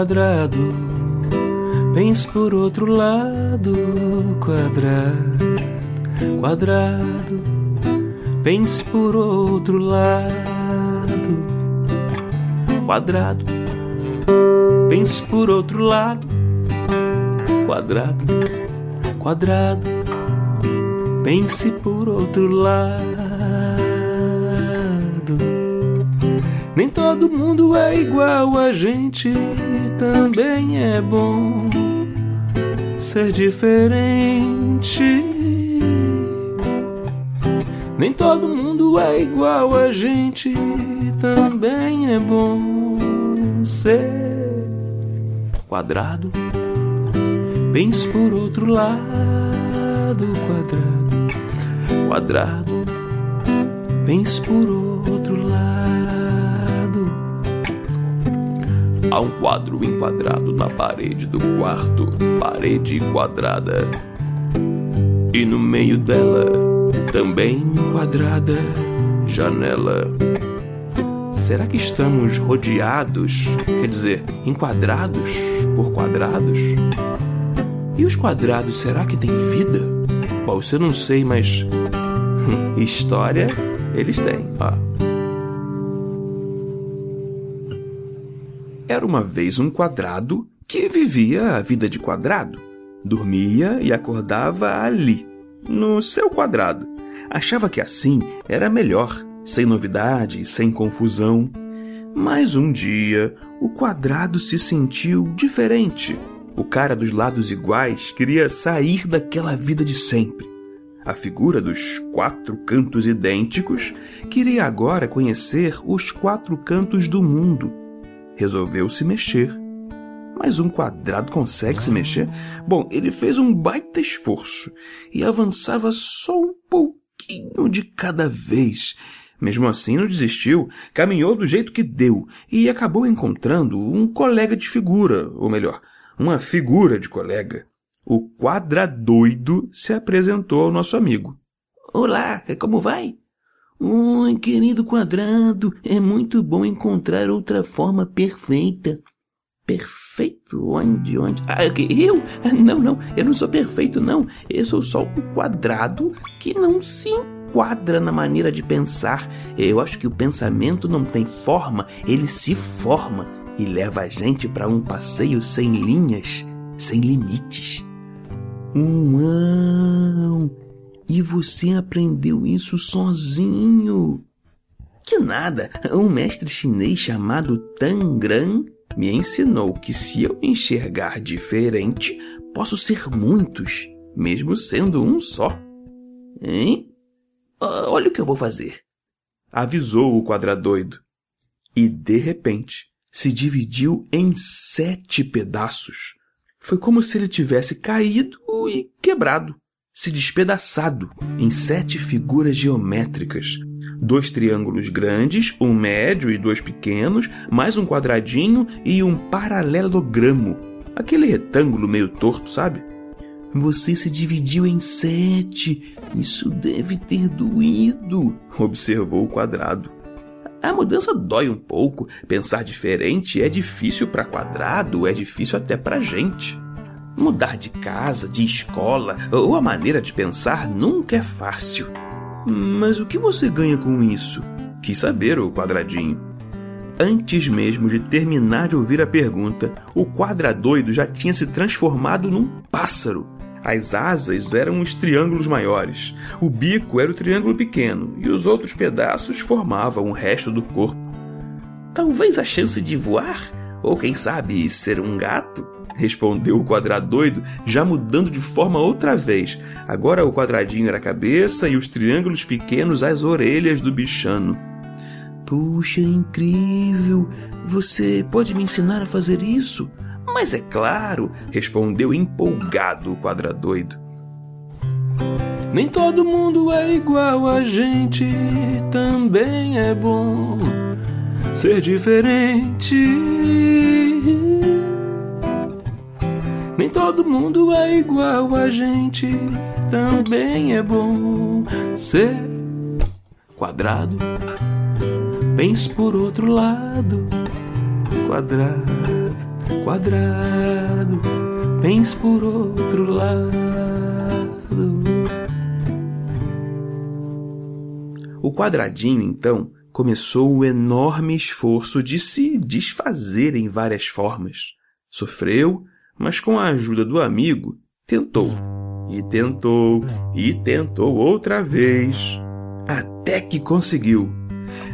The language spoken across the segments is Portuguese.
Quadrado. Pense por outro lado, quadrado, quadrado. Pense por outro lado, quadrado. Pense por outro lado, quadrado, quadrado. Pense por outro lado. Nem todo mundo é igual a gente, também é bom ser diferente. Nem todo mundo é igual a gente, também é bom ser quadrado. Pense por outro lado, quadrado, quadrado. Pense por outro lado. Há um quadro enquadrado na parede do quarto, parede quadrada. E no meio dela, também enquadrada, janela. Será que estamos rodeados, quer dizer, enquadrados por quadrados? E os quadrados, será que têm vida? Bom, isso eu não sei, mas. História eles têm, ó. Era uma vez um quadrado que vivia a vida de quadrado. Dormia e acordava ali, no seu quadrado. Achava que assim era melhor, sem novidade, sem confusão. Mas um dia o quadrado se sentiu diferente. O cara dos lados iguais queria sair daquela vida de sempre. A figura dos quatro cantos idênticos queria agora conhecer os quatro cantos do mundo resolveu se mexer. Mas um quadrado consegue se mexer? Bom, ele fez um baita esforço e avançava só um pouquinho de cada vez. Mesmo assim, não desistiu, caminhou do jeito que deu e acabou encontrando um colega de figura, ou melhor, uma figura de colega. O quadradoido se apresentou ao nosso amigo. Olá, como vai? Oi, querido quadrado, é muito bom encontrar outra forma perfeita. Perfeito? Onde, onde? Ah, eu? Não, não, eu não sou perfeito, não. Eu sou só um quadrado que não se enquadra na maneira de pensar. Eu acho que o pensamento não tem forma, ele se forma e leva a gente para um passeio sem linhas, sem limites. Uau! E você aprendeu isso sozinho? Que nada! Um mestre chinês chamado Tangran me ensinou que se eu enxergar diferente, posso ser muitos, mesmo sendo um só. Hein? Olha o que eu vou fazer. Avisou o quadradoido. E de repente se dividiu em sete pedaços. Foi como se ele tivesse caído e quebrado se despedaçado em sete figuras geométricas. Dois triângulos grandes, um médio e dois pequenos, mais um quadradinho e um paralelogramo. Aquele retângulo meio torto, sabe? Você se dividiu em sete. Isso deve ter doído, observou o quadrado. A mudança dói um pouco. Pensar diferente é difícil para quadrado, é difícil até para gente. Mudar de casa, de escola ou a maneira de pensar nunca é fácil. Mas o que você ganha com isso? Quis saber o quadradinho. Antes mesmo de terminar de ouvir a pergunta, o quadradoido já tinha se transformado num pássaro. As asas eram os triângulos maiores, o bico era o triângulo pequeno e os outros pedaços formavam o resto do corpo. Talvez a chance de voar, ou quem sabe ser um gato, respondeu o quadradoido, já mudando de forma outra vez. Agora o quadradinho era a cabeça e os triângulos pequenos as orelhas do bichano. Puxa, incrível! Você pode me ensinar a fazer isso? Mas é claro, respondeu empolgado o quadradoido. Nem todo mundo é igual a gente, também é bom ser diferente. Nem todo mundo é igual a gente, também é bom ser quadrado. Pense por outro lado, quadrado, quadrado. Pense por outro lado. O quadradinho, então, começou o enorme esforço de se desfazer em várias formas. Sofreu, mas com a ajuda do amigo, tentou. E tentou, e tentou outra vez. Até que conseguiu.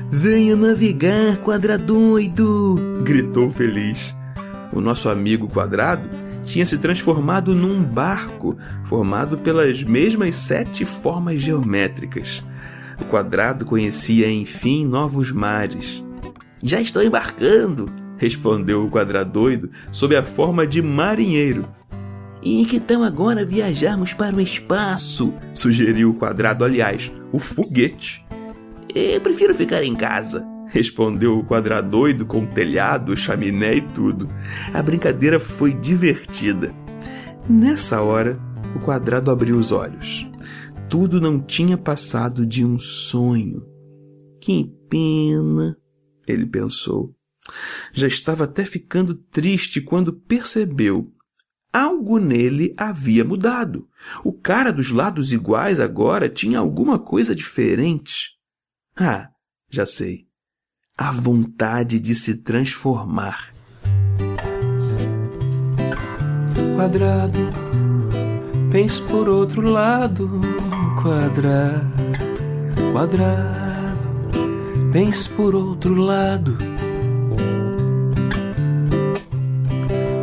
Venha navegar, quadradoido! gritou feliz. O nosso amigo quadrado tinha se transformado num barco formado pelas mesmas sete formas geométricas. O quadrado conhecia, enfim, novos mares. Já estou embarcando, respondeu o quadradoido sob a forma de marinheiro. E que tal agora viajarmos para o espaço? sugeriu o quadrado, aliás, o foguete. Eu prefiro ficar em casa, respondeu o quadradoido com telhado, chaminé e tudo. A brincadeira foi divertida. Nessa hora, o quadrado abriu os olhos tudo não tinha passado de um sonho. Que pena, ele pensou. Já estava até ficando triste quando percebeu. Algo nele havia mudado. O cara dos lados iguais agora tinha alguma coisa diferente. Ah, já sei. A vontade de se transformar. Quadrado, pense por outro lado quadrado, quadrado, pense por outro lado.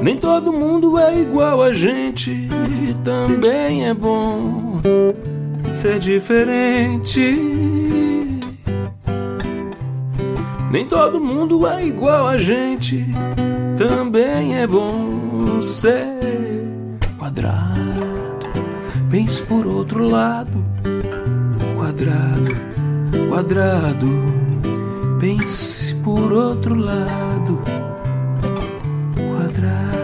Nem todo mundo é igual a gente, também é bom ser diferente. Nem todo mundo é igual a gente, também é bom ser quadrado. Pense por outro lado quadrado, quadrado. Pense por outro lado, quadrado,